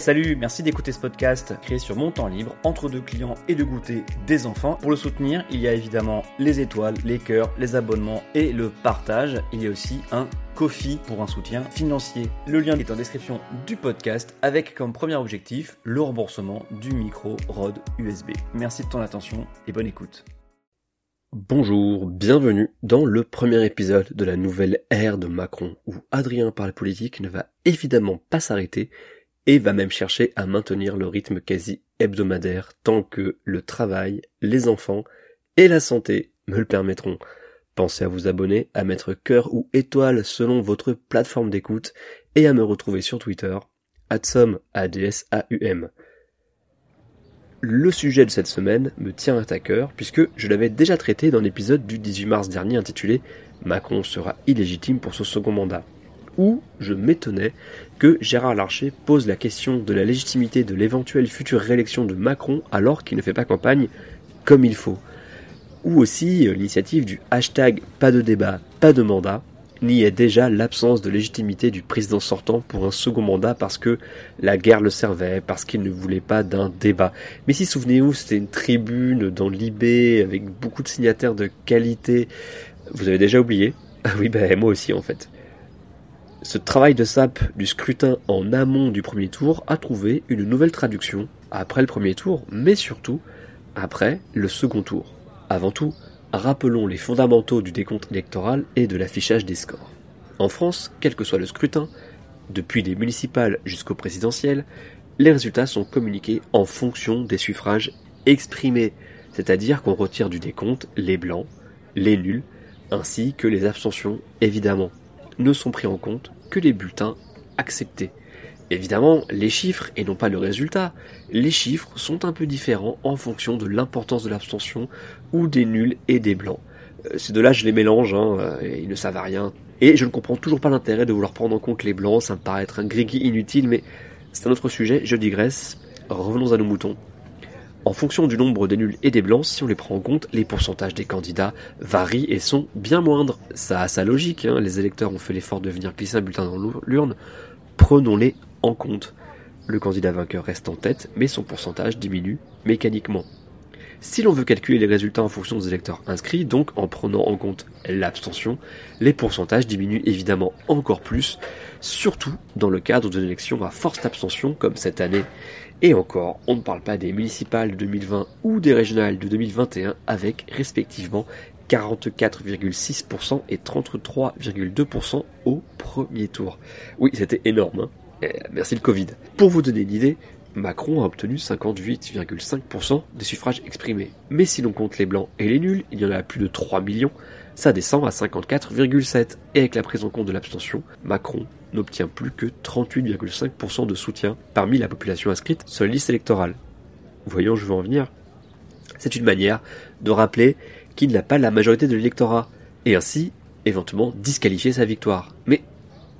Salut, merci d'écouter ce podcast créé sur mon temps libre, entre deux clients et de goûter des enfants. Pour le soutenir, il y a évidemment les étoiles, les cœurs, les abonnements et le partage. Il y a aussi un Kofi pour un soutien financier. Le lien est en description du podcast avec comme premier objectif le remboursement du micro ROD USB. Merci de ton attention et bonne écoute. Bonjour, bienvenue dans le premier épisode de la nouvelle ère de Macron où Adrien parle politique ne va évidemment pas s'arrêter et va même chercher à maintenir le rythme quasi hebdomadaire tant que le travail, les enfants et la santé me le permettront. Pensez à vous abonner, à mettre cœur ou étoile selon votre plateforme d'écoute et à me retrouver sur Twitter, A-D-S-A-U-M. Le sujet de cette semaine me tient à cœur puisque je l'avais déjà traité dans l'épisode du 18 mars dernier intitulé Macron sera illégitime pour son second mandat où je m'étonnais que Gérard Larcher pose la question de la légitimité de l'éventuelle future réélection de Macron alors qu'il ne fait pas campagne comme il faut. Ou aussi euh, l'initiative du hashtag pas de débat, pas de mandat, niait déjà l'absence de légitimité du président sortant pour un second mandat parce que la guerre le servait, parce qu'il ne voulait pas d'un débat. Mais si souvenez-vous, c'était une tribune dans l'IB avec beaucoup de signataires de qualité. Vous avez déjà oublié? Ah oui, ben moi aussi en fait. Ce travail de sape du scrutin en amont du premier tour a trouvé une nouvelle traduction après le premier tour, mais surtout après le second tour. Avant tout, rappelons les fondamentaux du décompte électoral et de l'affichage des scores. En France, quel que soit le scrutin, depuis les municipales jusqu'au présidentiel, les résultats sont communiqués en fonction des suffrages exprimés, c'est-à-dire qu'on retire du décompte les blancs, les nuls, ainsi que les abstentions évidemment ne sont pris en compte que les bulletins acceptés. Évidemment, les chiffres et non pas le résultat, les chiffres sont un peu différents en fonction de l'importance de l'abstention ou des nuls et des blancs. Euh, ces deux-là, je les mélange, hein, euh, ils ne savent à rien. Et je ne comprends toujours pas l'intérêt de vouloir prendre en compte les blancs, ça me paraît être un grigui inutile, mais c'est un autre sujet, je digresse. Revenons à nos moutons. En fonction du nombre des nuls et des blancs, si on les prend en compte, les pourcentages des candidats varient et sont bien moindres. Ça a sa logique, hein. les électeurs ont fait l'effort de venir glisser un bulletin dans l'urne. Prenons-les en compte. Le candidat vainqueur reste en tête, mais son pourcentage diminue mécaniquement. Si l'on veut calculer les résultats en fonction des électeurs inscrits, donc en prenant en compte l'abstention, les pourcentages diminuent évidemment encore plus, surtout dans le cadre d'une élection à force d'abstention comme cette année. Et encore, on ne parle pas des municipales de 2020 ou des régionales de 2021 avec respectivement 44,6% et 33,2% au premier tour. Oui, c'était énorme. Hein eh, merci le Covid. Pour vous donner une idée, Macron a obtenu 58,5% des suffrages exprimés. Mais si l'on compte les blancs et les nuls, il y en a plus de 3 millions, ça descend à 54,7. Et avec la prise en compte de l'abstention, Macron n'obtient plus que 38,5% de soutien parmi la population inscrite sur la liste électorale. Voyons, je veux en venir. C'est une manière de rappeler qu'il n'a pas la majorité de l'électorat, et ainsi, éventuellement, disqualifier sa victoire. Mais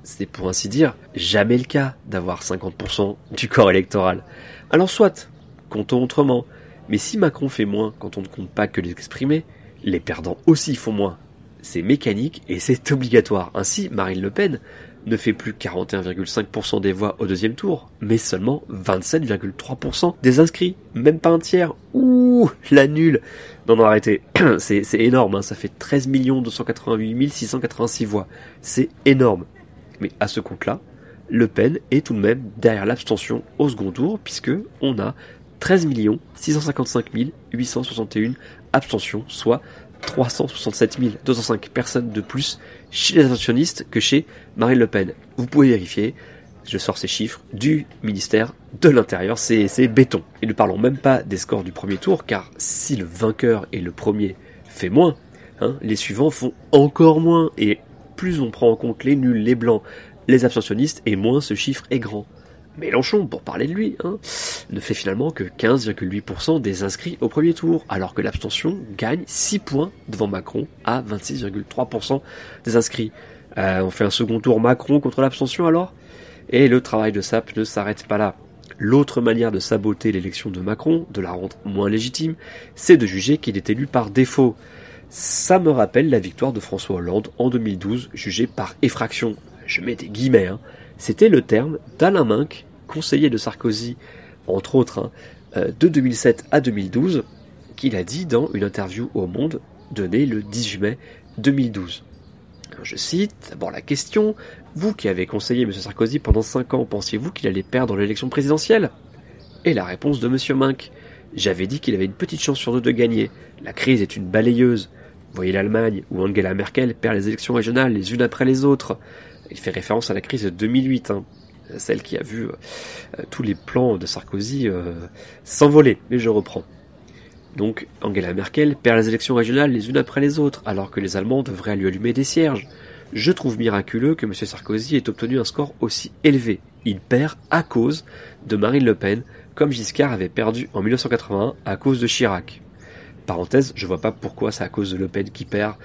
c'est pour ainsi dire jamais le cas d'avoir 50% du corps électoral. Alors soit, comptons autrement, mais si Macron fait moins quand on ne compte pas que les exprimés, les perdants aussi font moins. C'est mécanique et c'est obligatoire. Ainsi, Marine Le Pen ne fait plus 41,5% des voix au deuxième tour, mais seulement 27,3% des inscrits. Même pas un tiers. Ouh, la nulle. Non, non, arrêtez. c'est énorme, hein. ça fait 13 288 686 voix. C'est énorme. Mais à ce compte-là, Le Pen est tout de même derrière l'abstention au second tour, puisque on a 13 655 861 abstentions, soit 367 205 personnes de plus chez les abstentionnistes que chez Marine Le Pen. Vous pouvez vérifier, je sors ces chiffres du ministère de l'Intérieur, c'est béton. Et ne parlons même pas des scores du premier tour, car si le vainqueur est le premier fait moins, hein, les suivants font encore moins, et plus on prend en compte les nuls, les blancs, les abstentionnistes, et moins ce chiffre est grand. Mélenchon, pour parler de lui, hein, ne fait finalement que 15,8% des inscrits au premier tour, alors que l'abstention gagne 6 points devant Macron à 26,3% des inscrits. Euh, on fait un second tour Macron contre l'abstention alors? Et le travail de SAP ne s'arrête pas là. L'autre manière de saboter l'élection de Macron, de la rendre moins légitime, c'est de juger qu'il est élu par défaut. Ça me rappelle la victoire de François Hollande en 2012, jugé par effraction. Je mets des guillemets, hein. C'était le terme d'Alain Minck conseiller de Sarkozy, entre autres, hein, euh, de 2007 à 2012, qu'il a dit dans une interview au Monde donnée le 18 mai 2012. je cite d'abord la question Vous qui avez conseillé M. Sarkozy pendant 5 ans, pensiez-vous qu'il allait perdre l'élection présidentielle? Et la réponse de M. Mink J'avais dit qu'il avait une petite chance sur deux de gagner. La crise est une balayeuse. Voyez l'Allemagne, où Angela Merkel perd les élections régionales les unes après les autres. Il fait référence à la crise de 2008, hein, celle qui a vu euh, tous les plans de Sarkozy euh, s'envoler. Mais je reprends. Donc Angela Merkel perd les élections régionales les unes après les autres, alors que les Allemands devraient lui allumer des cierges. Je trouve miraculeux que M. Sarkozy ait obtenu un score aussi élevé. Il perd à cause de Marine Le Pen, comme Giscard avait perdu en 1981 à cause de Chirac. Parenthèse, je vois pas pourquoi c'est à cause de Le Pen qui perd,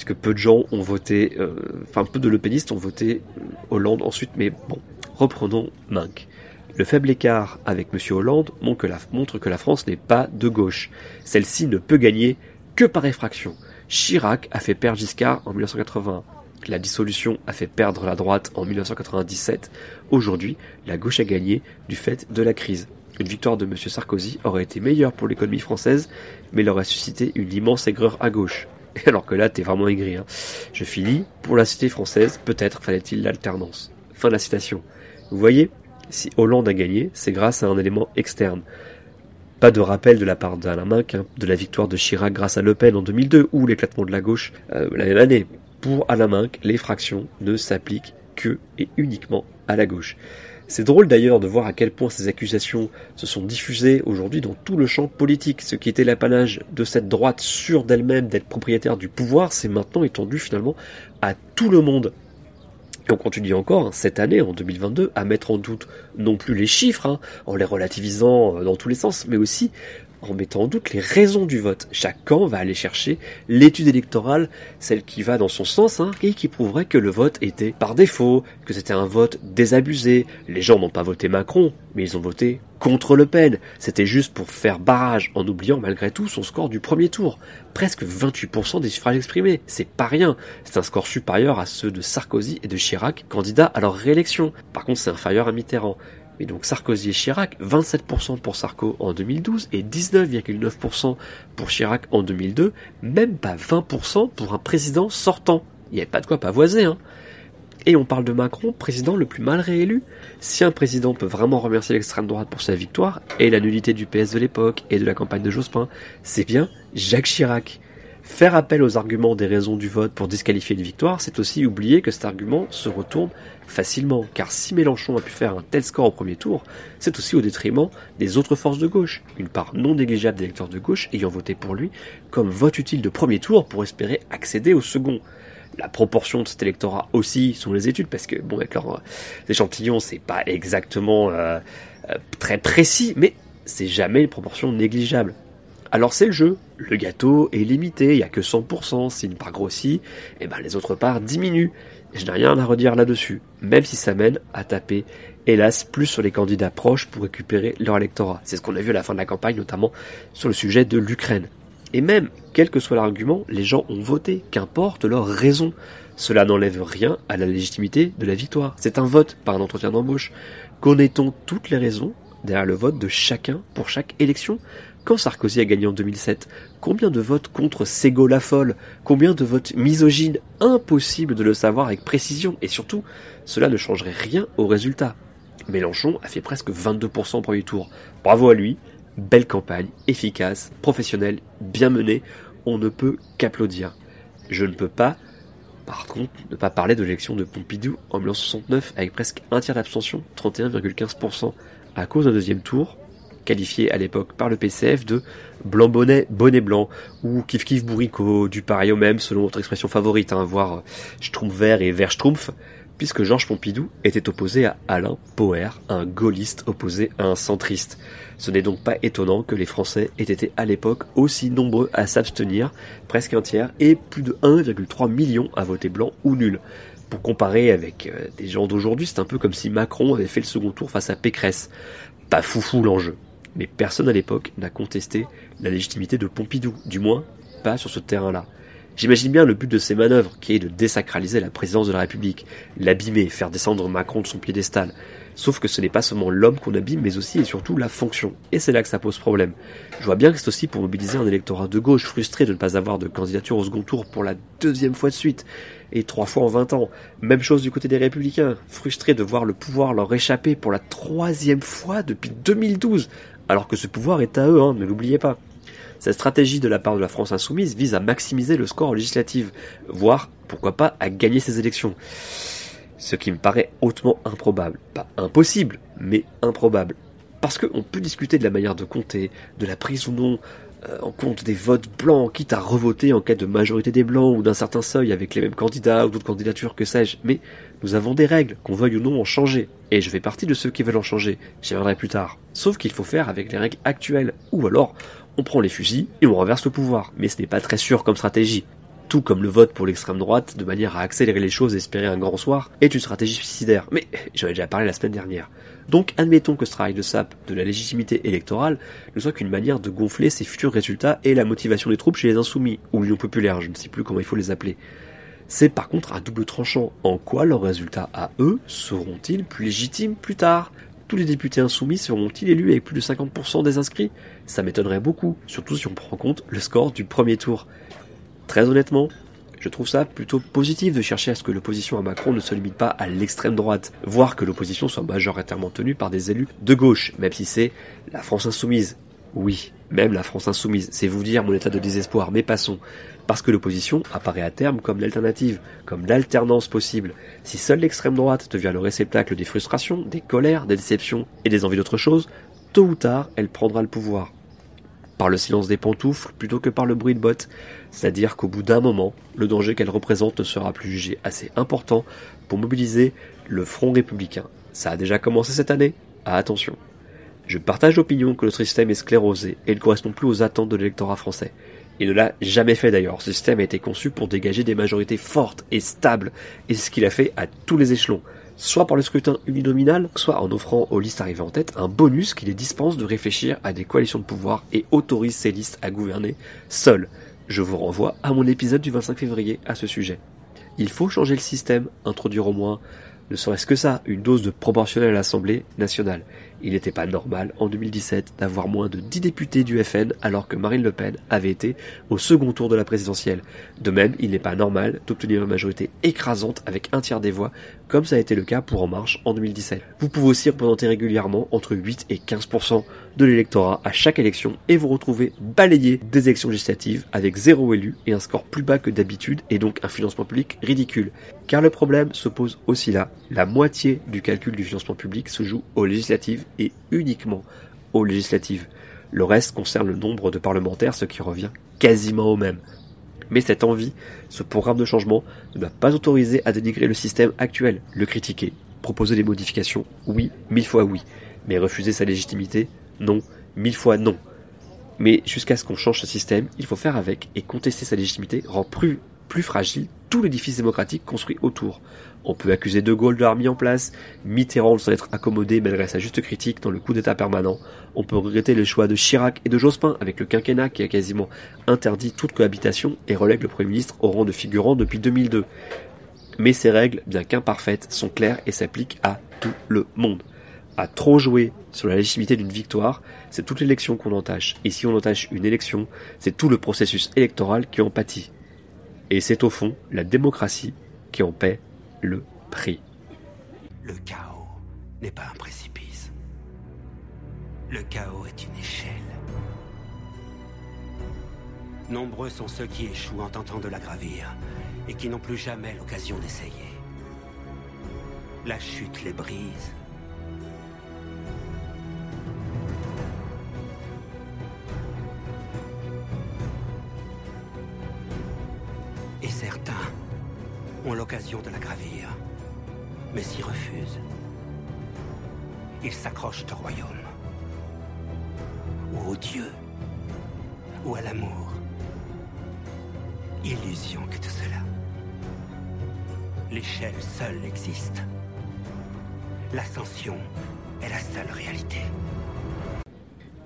puisque peu de gens ont voté, euh, enfin peu de Le Penistes ont voté Hollande ensuite, mais bon, reprenons Minck. Le faible écart avec M. Hollande montre que la France n'est pas de gauche. Celle-ci ne peut gagner que par effraction. Chirac a fait perdre Giscard en 1981. La dissolution a fait perdre la droite en 1997. Aujourd'hui, la gauche a gagné du fait de la crise. Une victoire de M. Sarkozy aurait été meilleure pour l'économie française, mais elle aurait suscité une immense aigreur à gauche. Alors que là, t'es vraiment aigri. Hein. Je finis. Pour la cité française, peut-être fallait-il l'alternance. Fin de la citation. Vous voyez, si Hollande a gagné, c'est grâce à un élément externe. Pas de rappel de la part d'Alain Minck hein, de la victoire de Chirac grâce à Le Pen en 2002 ou l'éclatement de la gauche euh, la même année. Pour Alain Minck, les fractions ne s'appliquent que et uniquement à la gauche. C'est drôle d'ailleurs de voir à quel point ces accusations se sont diffusées aujourd'hui dans tout le champ politique. Ce qui était l'apanage de cette droite sûre d'elle-même d'être propriétaire du pouvoir, c'est maintenant étendu finalement à tout le monde. Et on continue encore, hein, cette année, en 2022, à mettre en doute non plus les chiffres, hein, en les relativisant euh, dans tous les sens, mais aussi en mettant en doute les raisons du vote. Chaque camp va aller chercher l'étude électorale, celle qui va dans son sens, hein, et qui prouverait que le vote était par défaut, que c'était un vote désabusé. Les gens n'ont pas voté Macron, mais ils ont voté contre Le Pen. C'était juste pour faire barrage, en oubliant malgré tout son score du premier tour. Presque 28% des suffrages exprimés. C'est pas rien. C'est un score supérieur à ceux de Sarkozy et de Chirac, candidats à leur réélection. Par contre, c'est inférieur à Mitterrand. Mais donc Sarkozy et Chirac, 27% pour Sarko en 2012 et 19,9% pour Chirac en 2002, même pas 20% pour un président sortant. Il n'y avait pas de quoi pavoiser, hein. Et on parle de Macron, président le plus mal réélu. Si un président peut vraiment remercier l'extrême droite pour sa victoire, et la nullité du PS de l'époque, et de la campagne de Jospin, c'est bien Jacques Chirac. Faire appel aux arguments des raisons du vote pour disqualifier une victoire, c'est aussi oublier que cet argument se retourne facilement, car si Mélenchon a pu faire un tel score au premier tour, c'est aussi au détriment des autres forces de gauche, une part non négligeable d'électeurs de gauche ayant voté pour lui comme vote utile de premier tour pour espérer accéder au second. La proportion de cet électorat aussi sont les études, parce que bon, avec leurs euh, échantillons, c'est pas exactement euh, euh, très précis, mais c'est jamais une proportion négligeable. Alors c'est le jeu. Le gâteau est limité, il n'y a que 100%. Si une part grossit, et eh ben les autres parts diminuent. Je n'ai rien à redire là-dessus, même si ça mène à taper, hélas, plus sur les candidats proches pour récupérer leur électorat. C'est ce qu'on a vu à la fin de la campagne, notamment sur le sujet de l'Ukraine. Et même, quel que soit l'argument, les gens ont voté, qu'importe leur raison. Cela n'enlève rien à la légitimité de la victoire. C'est un vote, pas un entretien d'embauche. Connaît-on toutes les raisons derrière le vote de chacun pour chaque élection? Quand Sarkozy a gagné en 2007, combien de votes contre Sego la Combien de votes misogynes? Impossible de le savoir avec précision. Et surtout, cela ne changerait rien au résultat. Mélenchon a fait presque 22% au premier tour. Bravo à lui. Belle campagne, efficace, professionnelle, bien menée. On ne peut qu'applaudir. Je ne peux pas, par contre, ne pas parler de l'élection de Pompidou en 1969 avec presque un tiers d'abstention, 31,15%, à cause d'un deuxième tour qualifié à l'époque par le PCF de blanc bonnet, bonnet blanc, ou kif kif bourricot, du pareil au même selon votre expression favorite, hein, voire euh, schtroumpf vert et vert schtroumpf, puisque Georges Pompidou était opposé à Alain Poher, un gaulliste opposé à un centriste. Ce n'est donc pas étonnant que les Français aient été à l'époque aussi nombreux à s'abstenir, presque un tiers, et plus de 1,3 million à voter blanc ou nul. Pour comparer avec euh, des gens d'aujourd'hui, c'est un peu comme si Macron avait fait le second tour face à Pécresse. Pas foufou l'enjeu mais personne à l'époque n'a contesté la légitimité de Pompidou, du moins pas sur ce terrain-là. J'imagine bien le but de ces manœuvres, qui est de désacraliser la présidence de la République, l'abîmer, faire descendre Macron de son piédestal. Sauf que ce n'est pas seulement l'homme qu'on abîme, mais aussi et surtout la fonction. Et c'est là que ça pose problème. Je vois bien que c'est aussi pour mobiliser un électorat de gauche frustré de ne pas avoir de candidature au second tour pour la deuxième fois de suite. Et trois fois en vingt ans. Même chose du côté des républicains, frustrés de voir le pouvoir leur échapper pour la troisième fois depuis 2012, alors que ce pouvoir est à eux, hein, ne l'oubliez pas. Cette stratégie de la part de la France insoumise vise à maximiser le score législatif, voire, pourquoi pas, à gagner ces élections. Ce qui me paraît hautement improbable. Pas impossible, mais improbable. Parce qu'on peut discuter de la manière de compter, de la prise ou non en compte des votes blancs, quitte à revoter en cas de majorité des blancs ou d'un certain seuil avec les mêmes candidats ou d'autres candidatures, que sais-je. Mais nous avons des règles, qu'on veuille ou non en changer. Et je fais partie de ceux qui veulent en changer. J'y reviendrai plus tard. Sauf qu'il faut faire avec les règles actuelles. Ou alors, on prend les fusils et on renverse le pouvoir. Mais ce n'est pas très sûr comme stratégie. Tout comme le vote pour l'extrême droite, de manière à accélérer les choses et espérer un grand soir, est une stratégie suicidaire. Mais j'en ai déjà parlé la semaine dernière. Donc admettons que ce travail de sape de la légitimité électorale ne soit qu'une manière de gonfler ses futurs résultats et la motivation des troupes chez les insoumis, ou l'union populaire, je ne sais plus comment il faut les appeler. C'est par contre un double tranchant. En quoi leurs résultats à eux seront-ils plus légitimes plus tard? Tous les députés insoumis seront-ils élus avec plus de 50% des inscrits? Ça m'étonnerait beaucoup, surtout si on prend en compte le score du premier tour. Très honnêtement, je trouve ça plutôt positif de chercher à ce que l'opposition à Macron ne se limite pas à l'extrême droite, voire que l'opposition soit majoritairement tenue par des élus de gauche, même si c'est la France insoumise. Oui, même la France insoumise, c'est vous dire mon état de désespoir, mais passons parce que l'opposition apparaît à terme comme l'alternative, comme l'alternance possible. Si seule l'extrême droite devient le réceptacle des frustrations, des colères, des déceptions et des envies d'autre chose, tôt ou tard, elle prendra le pouvoir. Par le silence des pantoufles plutôt que par le bruit de bottes, c'est-à-dire qu'au bout d'un moment, le danger qu'elle représente ne sera plus jugé assez important pour mobiliser le front républicain. Ça a déjà commencé cette année Ah attention. Je partage l'opinion que notre système est sclérosé et ne correspond plus aux attentes de l'électorat français. Il ne l'a jamais fait d'ailleurs. Ce système a été conçu pour dégager des majorités fortes et stables, et ce qu'il a fait à tous les échelons. Soit par le scrutin uninominal, soit en offrant aux listes arrivées en tête un bonus qui les dispense de réfléchir à des coalitions de pouvoir et autorise ces listes à gouverner seules. Je vous renvoie à mon épisode du 25 février à ce sujet. Il faut changer le système, introduire au moins ne serait-ce que ça, une dose de proportionnel à l'Assemblée nationale. Il n'était pas normal en 2017 d'avoir moins de 10 députés du FN alors que Marine Le Pen avait été au second tour de la présidentielle. De même, il n'est pas normal d'obtenir une majorité écrasante avec un tiers des voix comme ça a été le cas pour En Marche en 2017. Vous pouvez aussi représenter régulièrement entre 8 et 15% de l'électorat à chaque élection et vous retrouvez balayé des élections législatives avec zéro élu et un score plus bas que d'habitude et donc un financement public ridicule. Car le problème se pose aussi là. La moitié du calcul du financement public se joue aux législatives et uniquement aux législatives. Le reste concerne le nombre de parlementaires, ce qui revient quasiment au même. Mais cette envie, ce programme de changement, ne doit pas autoriser à dénigrer le système actuel, le critiquer, proposer des modifications, oui, mille fois oui, mais refuser sa légitimité, non, mille fois non. Mais jusqu'à ce qu'on change ce système, il faut faire avec et contester sa légitimité rend plus, plus fragile tout l'édifice démocratique construit autour. On peut accuser De Gaulle de l'avoir mis en place, Mitterrand de s'en être accommodé malgré sa juste critique dans le coup d'état permanent. On peut regretter le choix de Chirac et de Jospin avec le quinquennat qui a quasiment interdit toute cohabitation et relègue le Premier ministre au rang de figurant depuis 2002. Mais ces règles, bien qu'imparfaites, sont claires et s'appliquent à tout le monde. À trop jouer sur la légitimité d'une victoire, c'est toute l'élection qu'on entache. Et si on entache une élection, c'est tout le processus électoral qui en pâtit. Et c'est au fond la démocratie qui en paie le prix. Le chaos n'est pas un précipice. Le chaos est une échelle. Nombreux sont ceux qui échouent en tentant de la gravir et qui n'ont plus jamais l'occasion d'essayer. La chute les brise. Ils s'accrochent au royaume, ou au Dieu, ou à l'amour. Illusion que tout cela. L'échelle seule existe. L'ascension est la seule réalité.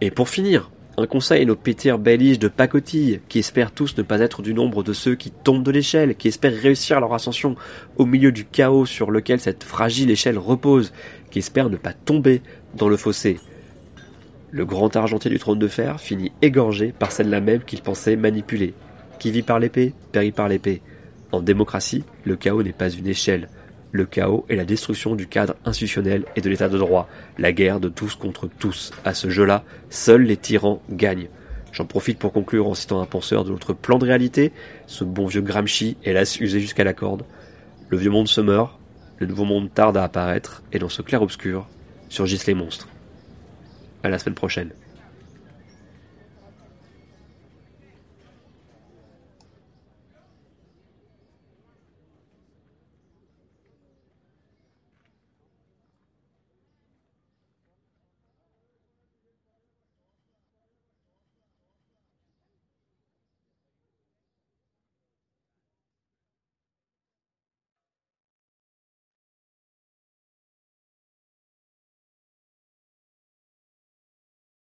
Et pour finir, Un conseil nos pétires belliges de pacotille, qui espèrent tous ne pas être du nombre de ceux qui tombent de l'échelle, qui espèrent réussir leur ascension au milieu du chaos sur lequel cette fragile échelle repose, qui espèrent ne pas tomber dans le fossé. Le grand argentier du trône de fer finit égorgé par celle-là même qu'il pensait manipuler. Qui vit par l'épée, périt par l'épée. En démocratie, le chaos n'est pas une échelle. Le chaos est la destruction du cadre institutionnel et de l'état de droit, la guerre de tous contre tous. À ce jeu-là, seuls les tyrans gagnent. J'en profite pour conclure en citant un penseur de notre plan de réalité, ce bon vieux Gramsci, hélas usé jusqu'à la corde. Le vieux monde se meurt, le nouveau monde tarde à apparaître, et dans ce clair-obscur surgissent les monstres. À la semaine prochaine.